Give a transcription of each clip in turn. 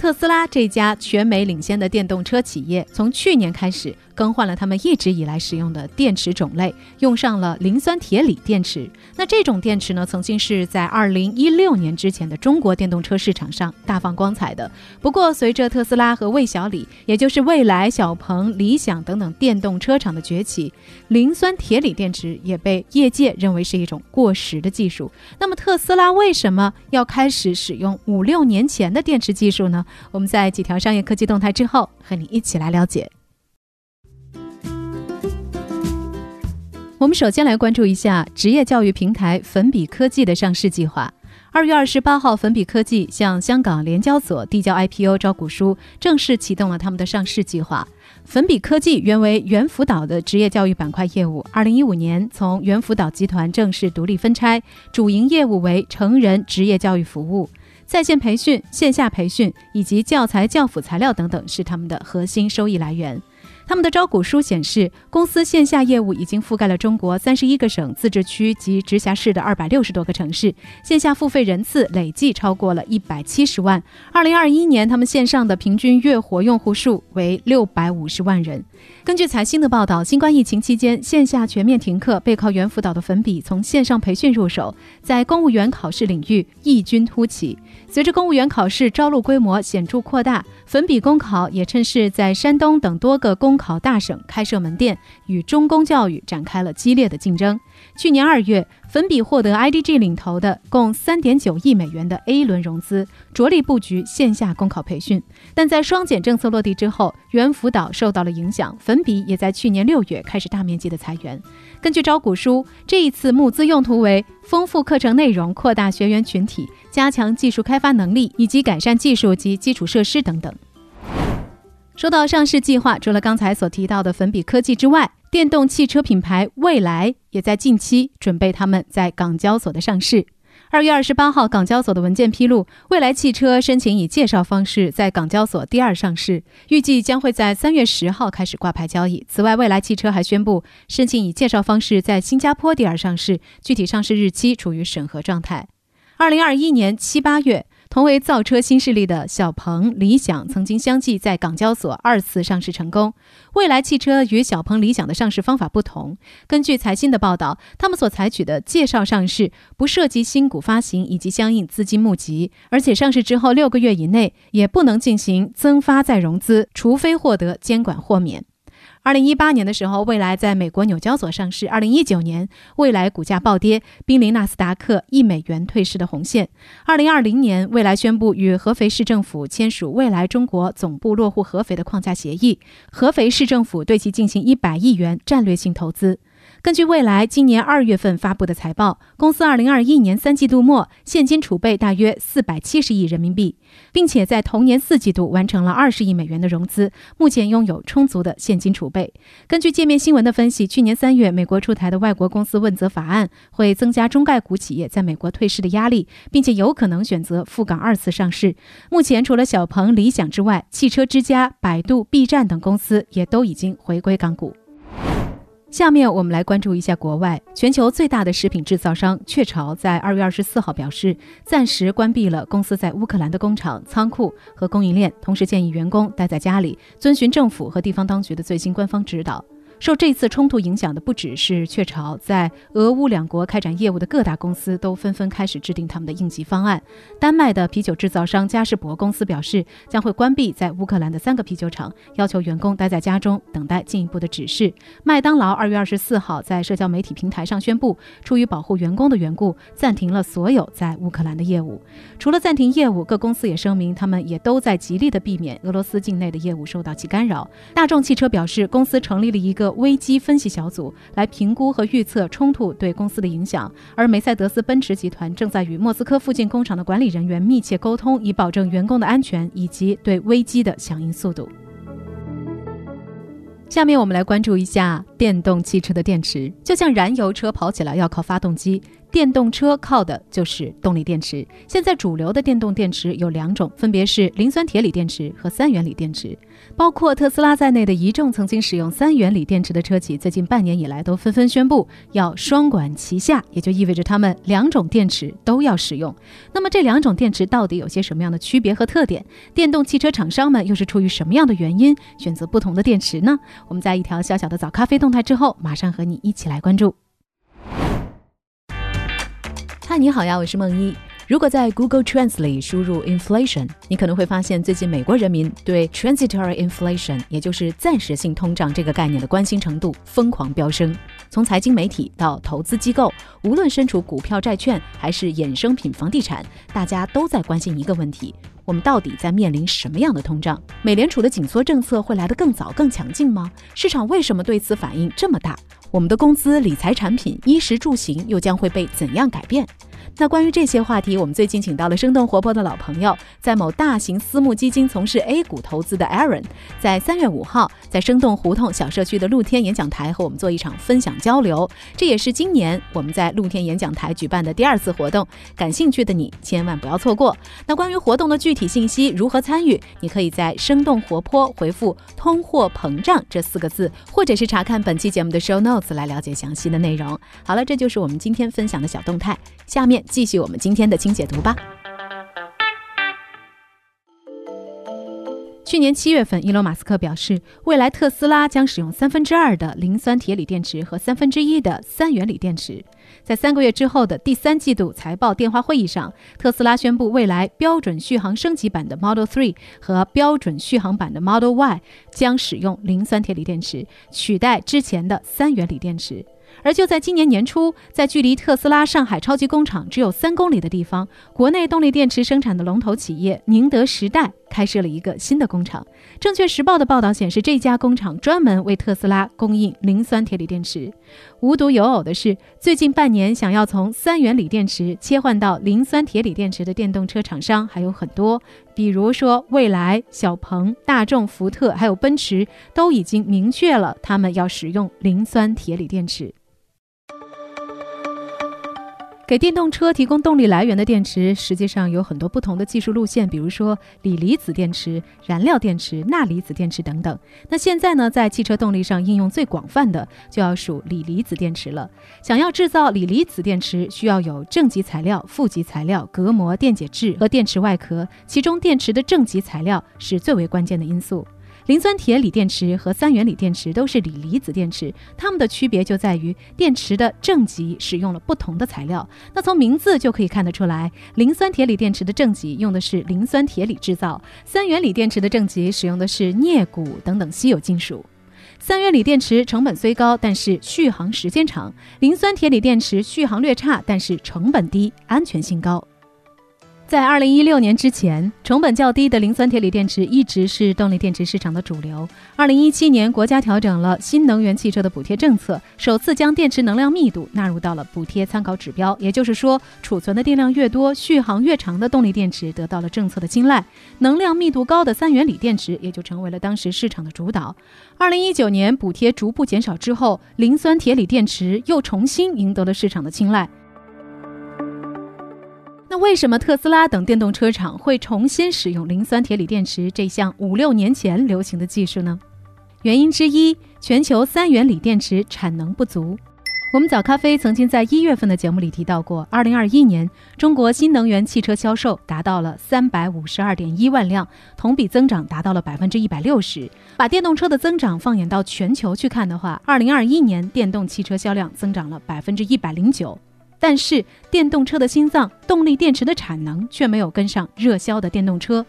特斯拉这家全美领先的电动车企业，从去年开始。更换了他们一直以来使用的电池种类，用上了磷酸铁锂电池。那这种电池呢，曾经是在二零一六年之前的中国电动车市场上大放光彩的。不过，随着特斯拉和魏小李，也就是蔚来、小鹏、理想等等电动车厂的崛起，磷酸铁锂电池也被业界认为是一种过时的技术。那么，特斯拉为什么要开始使用五六年前的电池技术呢？我们在几条商业科技动态之后，和你一起来了解。我们首先来关注一下职业教育平台粉笔科技的上市计划。二月二十八号，粉笔科技向香港联交所递交 IPO 招股书，正式启动了他们的上市计划。粉笔科技原为猿辅导的职业教育板块业务，二零一五年从猿辅导集团正式独立分拆，主营业务为成人职业教育服务，在线培训、线下培训以及教材教辅材料等等是他们的核心收益来源。他们的招股书显示，公司线下业务已经覆盖了中国三十一个省、自治区及直辖市的二百六十多个城市，线下付费人次累计超过了一百七十万。二零二一年，他们线上的平均月活用户数为六百五十万人。根据财新的报道，新冠疫情期间线下全面停课，背靠猿辅导的粉笔从线上培训入手，在公务员考试领域异军突起。随着公务员考试招录规模显著扩大，粉笔公考也趁势在山东等多个公考大省开设门店，与中公教育展开了激烈的竞争。去年二月。粉笔获得 IDG 领投的共三点九亿美元的 A 轮融资，着力布局线下公考培训。但在双减政策落地之后，猿辅导受到了影响，粉笔也在去年六月开始大面积的裁员。根据招股书，这一次募资用途为丰富课程内容、扩大学员群体、加强技术开发能力以及改善技术及基础设施等等。说到上市计划，除了刚才所提到的粉笔科技之外，电动汽车品牌蔚来也在近期准备他们在港交所的上市。二月二十八号，港交所的文件披露，蔚来汽车申请以介绍方式在港交所第二上市，预计将会在三月十号开始挂牌交易。此外，蔚来汽车还宣布申请以介绍方式在新加坡第二上市，具体上市日期处于审核状态。二零二一年七八月。同为造车新势力的小鹏、理想曾经相继在港交所二次上市成功。蔚来汽车与小鹏、理想的上市方法不同，根据财新的报道，他们所采取的介绍上市不涉及新股发行以及相应资金募集，而且上市之后六个月以内也不能进行增发再融资，除非获得监管豁免。二零一八年的时候，蔚来在美国纽交所上市。二零一九年，蔚来股价暴跌，濒临纳斯达克一美元退市的红线。二零二零年，蔚来宣布与合肥市政府签署未来中国总部落户合肥的框架协议，合肥市政府对其进行一百亿元战略性投资。根据未来今年二月份发布的财报，公司二零二一年三季度末现金储备大约四百七十亿人民币，并且在同年四季度完成了二十亿美元的融资，目前拥有充足的现金储备。根据界面新闻的分析，去年三月美国出台的外国公司问责法案会增加中概股企业在美国退市的压力，并且有可能选择赴港二次上市。目前除了小鹏、理想之外，汽车之家、百度、B 站等公司也都已经回归港股。下面我们来关注一下国外，全球最大的食品制造商雀巢在二月二十四号表示，暂时关闭了公司在乌克兰的工厂、仓库和供应链，同时建议员工待在家里，遵循政府和地方当局的最新官方指导。受这次冲突影响的不只是雀巢，在俄乌两国开展业务的各大公司都纷纷开始制定他们的应急方案。丹麦的啤酒制造商嘉士伯公司表示，将会关闭在乌克兰的三个啤酒厂，要求员工待在家中等待进一步的指示。麦当劳二月二十四号在社交媒体平台上宣布，出于保护员工的缘故，暂停了所有在乌克兰的业务。除了暂停业务，各公司也声明，他们也都在极力的避免俄罗斯境内的业务受到其干扰。大众汽车表示，公司成立了一个危机分析小组来评估和预测冲突对公司的影响，而梅赛德斯奔驰集团正在与莫斯科附近工厂的管理人员密切沟通，以保证员工的安全以及对危机的响应速度。下面我们来关注一下电动汽车的电池。就像燃油车跑起来要靠发动机，电动车靠的就是动力电池。现在主流的电动电池有两种，分别是磷酸铁锂电池和三元锂电池。包括特斯拉在内的一众曾经使用三元锂电池的车企，最近半年以来都纷纷宣布要双管齐下，也就意味着他们两种电池都要使用。那么这两种电池到底有些什么样的区别和特点？电动汽车厂商们又是出于什么样的原因选择不同的电池呢？我们在一条小小的早咖啡动态之后，马上和你一起来关注。嗨，你好呀，我是梦一。如果在 Google Trends 里输入 inflation，你可能会发现最近美国人民对 transitory inflation，也就是暂时性通胀这个概念的关心程度疯狂飙升。从财经媒体到投资机构，无论身处股票、债券还是衍生品、房地产，大家都在关心一个问题：我们到底在面临什么样的通胀？美联储的紧缩政策会来得更早、更强劲吗？市场为什么对此反应这么大？我们的工资、理财产品、衣食住行又将会被怎样改变？那关于这些话题，我们最近请到了生动活泼的老朋友，在某大型私募基金从事 A 股投资的 Aaron，在三月五号在生动胡同小社区的露天演讲台和我们做一场分享交流。这也是今年我们在露天演讲台举办的第二次活动，感兴趣的你千万不要错过。那关于活动的具体信息，如何参与，你可以在生动活泼回复“通货膨胀”这四个字，或者是查看本期节目的 show Note 来了解详细的内容。好了，这就是我们今天分享的小动态。下面继续我们今天的轻解读吧。去年七月份，伊隆马斯克表示，未来特斯拉将使用三分之二的磷酸铁锂电池和三分之一的三元锂电池。在三个月之后的第三季度财报电话会议上，特斯拉宣布，未来标准续航升级版的 Model 3和标准续航版的 Model Y 将使用磷酸铁锂电池，取代之前的三元锂电池。而就在今年年初，在距离特斯拉上海超级工厂只有三公里的地方，国内动力电池生产的龙头企业宁德时代开设了一个新的工厂。证券时报的报道显示，这家工厂专门为特斯拉供应磷酸铁锂电池。无独有偶的是，最近半年想要从三元锂电池切换到磷酸铁锂电池的电动车厂商还有很多，比如说蔚来、小鹏、大众、福特，还有奔驰，都已经明确了他们要使用磷酸铁锂电池。给电动车提供动力来源的电池，实际上有很多不同的技术路线，比如说锂离子电池、燃料电池、钠离子电池等等。那现在呢，在汽车动力上应用最广泛的，就要数锂离子电池了。想要制造锂离子电池，需要有正极材料、负极材料、隔膜、电解质和电池外壳，其中电池的正极材料是最为关键的因素。磷酸铁锂电池和三元锂电池都是锂离子电池，它们的区别就在于电池的正极使用了不同的材料。那从名字就可以看得出来，磷酸铁锂电池的正极用的是磷酸铁锂制造，三元锂电池的正极使用的是镍钴等等稀有金属。三元锂电池成本虽高，但是续航时间长；磷酸铁锂电池续航略差，但是成本低，安全性高。在二零一六年之前，成本较低的磷酸铁锂电池一直是动力电池市场的主流。二零一七年，国家调整了新能源汽车的补贴政策，首次将电池能量密度纳入到了补贴参考指标。也就是说，储存的电量越多、续航越长的动力电池得到了政策的青睐，能量密度高的三元锂电池也就成为了当时市场的主导。二零一九年，补贴逐步减少之后，磷酸铁锂电池又重新赢得了市场的青睐。那为什么特斯拉等电动车厂会重新使用磷酸铁锂电池这项五六年前流行的技术呢？原因之一，全球三元锂电池产能不足。我们早咖啡曾经在一月份的节目里提到过，二零二一年中国新能源汽车销售达到了三百五十二点一万辆，同比增长达到了百分之一百六十。把电动车的增长放眼到全球去看的话，二零二一年电动汽车销量增长了百分之一百零九。但是电动车的心脏动力电池的产能却没有跟上热销的电动车。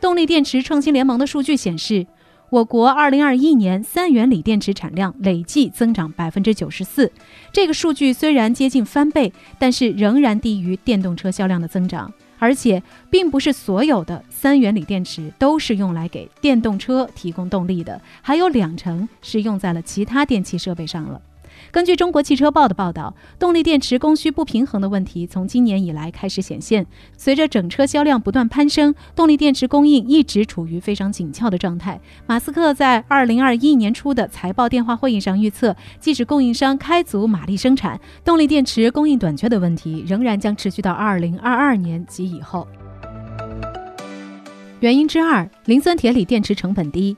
动力电池创新联盟的数据显示，我国2021年三元锂电池产量累计增长百分之九十四。这个数据虽然接近翻倍，但是仍然低于电动车销量的增长。而且，并不是所有的三元锂电池都是用来给电动车提供动力的，还有两成是用在了其他电气设备上了。根据中国汽车报的报道，动力电池供需不平衡的问题从今年以来开始显现。随着整车销量不断攀升，动力电池供应一直处于非常紧俏的状态。马斯克在二零二一年初的财报电话会议上预测，即使供应商开足马力生产，动力电池供应短缺的问题仍然将持续到二零二二年及以后。原因之二，磷酸铁锂电池成本低。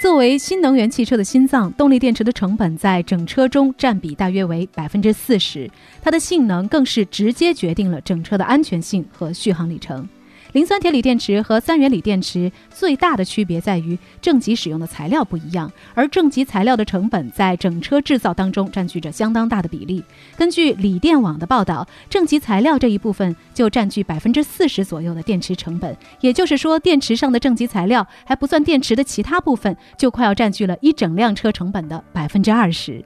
作为新能源汽车的心脏，动力电池的成本在整车中占比大约为百分之四十，它的性能更是直接决定了整车的安全性和续航里程。磷酸铁锂电池和三元锂电池最大的区别在于正极使用的材料不一样，而正极材料的成本在整车制造当中占据着相当大的比例。根据锂电网的报道，正极材料这一部分就占据百分之四十左右的电池成本，也就是说，电池上的正极材料还不算电池的其他部分，就快要占据了一整辆车成本的百分之二十。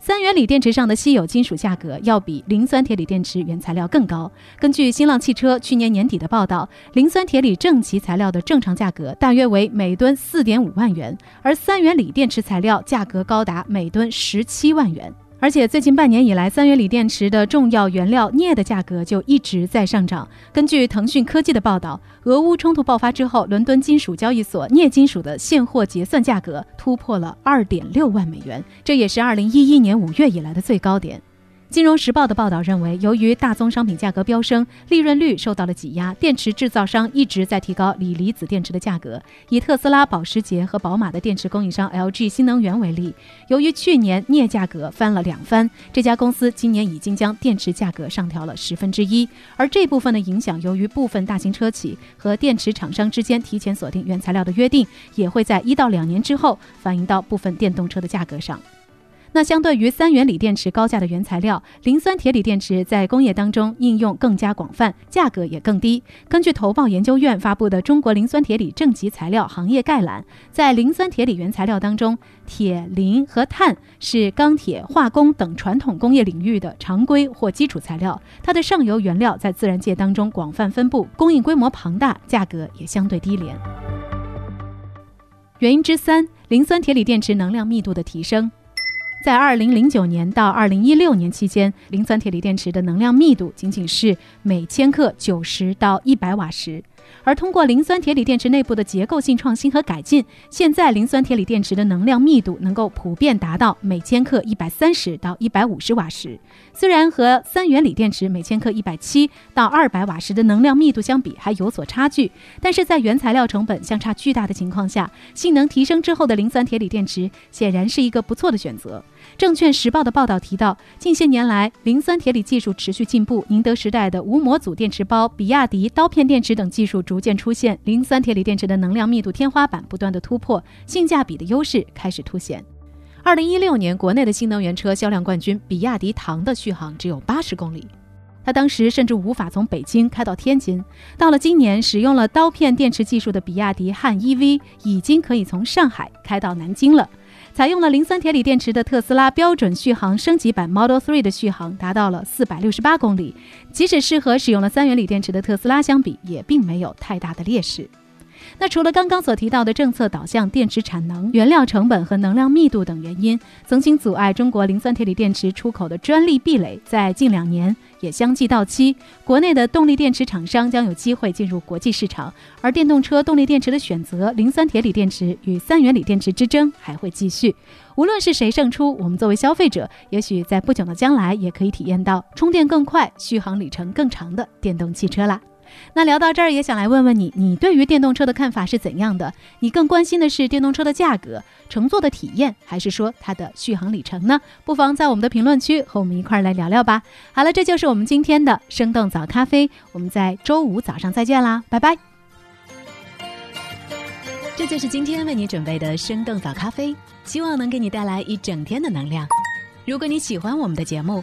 三元锂电池上的稀有金属价格要比磷酸铁锂电池原材料更高。根据新浪汽车去年年底的报道，磷酸铁锂正极材料的正常价格大约为每吨四点五万元，而三元锂电池材料价格高达每吨十七万元。而且最近半年以来，三元锂电池的重要原料镍的价格就一直在上涨。根据腾讯科技的报道，俄乌冲突爆发之后，伦敦金属交易所镍金属的现货结算价格突破了二点六万美元，这也是二零一一年五月以来的最高点。金融时报的报道认为，由于大宗商品价格飙升，利润率受到了挤压，电池制造商一直在提高锂离子电池的价格。以特斯拉、保时捷和宝马的电池供应商 LG 新能源为例，由于去年镍价格翻了两番，这家公司今年已经将电池价格上调了十分之一。而这部分的影响，由于部分大型车企和电池厂商之间提前锁定原材料的约定，也会在一到两年之后反映到部分电动车的价格上。那相对于三元锂电池高价的原材料，磷酸铁锂电池在工业当中应用更加广泛，价格也更低。根据投报研究院发布的《中国磷酸铁锂正极材料行业概览》，在磷酸铁锂原材料当中，铁、磷和碳是钢铁、化工等传统工业领域的常规或基础材料。它的上游原料在自然界当中广泛分布，供应规模庞大，价格也相对低廉。原因之三，磷酸铁锂电池能量密度的提升。在二零零九年到二零一六年期间，磷酸铁锂电池的能量密度仅仅是每千克九十到一百瓦时。而通过磷酸铁锂电池内部的结构性创新和改进，现在磷酸铁锂电池的能量密度能够普遍达到每千克一百三十到一百五十瓦时。虽然和三元锂电池每千克一百七到二百瓦时的能量密度相比还有所差距，但是在原材料成本相差巨大的情况下，性能提升之后的磷酸铁锂电池显然是一个不错的选择。证券时报的报道提到，近些年来磷酸铁锂技术持续进步，宁德时代的无模组电池包、比亚迪刀片电池等技术逐渐出现，磷酸铁锂电池的能量密度天花板不断的突破，性价比的优势开始凸显。二零一六年，国内的新能源车销量冠军比亚迪唐的续航只有八十公里，它当时甚至无法从北京开到天津。到了今年，使用了刀片电池技术的比亚迪汉 EV 已经可以从上海开到南京了。采用了磷酸铁锂电池的特斯拉标准续航升级版 Model 3的续航达到了四百六十八公里，即使是和使用了三元锂电池的特斯拉相比，也并没有太大的劣势。那除了刚刚所提到的政策导向、电池产能、原料成本和能量密度等原因，曾经阻碍中国磷酸铁锂电池出口的专利壁垒，在近两年也相继到期。国内的动力电池厂商将有机会进入国际市场，而电动车动力电池的选择，磷酸铁锂电池与三元锂电池之争还会继续。无论是谁胜出，我们作为消费者，也许在不久的将来也可以体验到充电更快、续航里程更长的电动汽车啦。那聊到这儿，也想来问问你，你对于电动车的看法是怎样的？你更关心的是电动车的价格、乘坐的体验，还是说它的续航里程呢？不妨在我们的评论区和我们一块儿来聊聊吧。好了，这就是我们今天的生动早咖啡，我们在周五早上再见啦，拜拜。这就是今天为你准备的生动早咖啡，希望能给你带来一整天的能量。如果你喜欢我们的节目，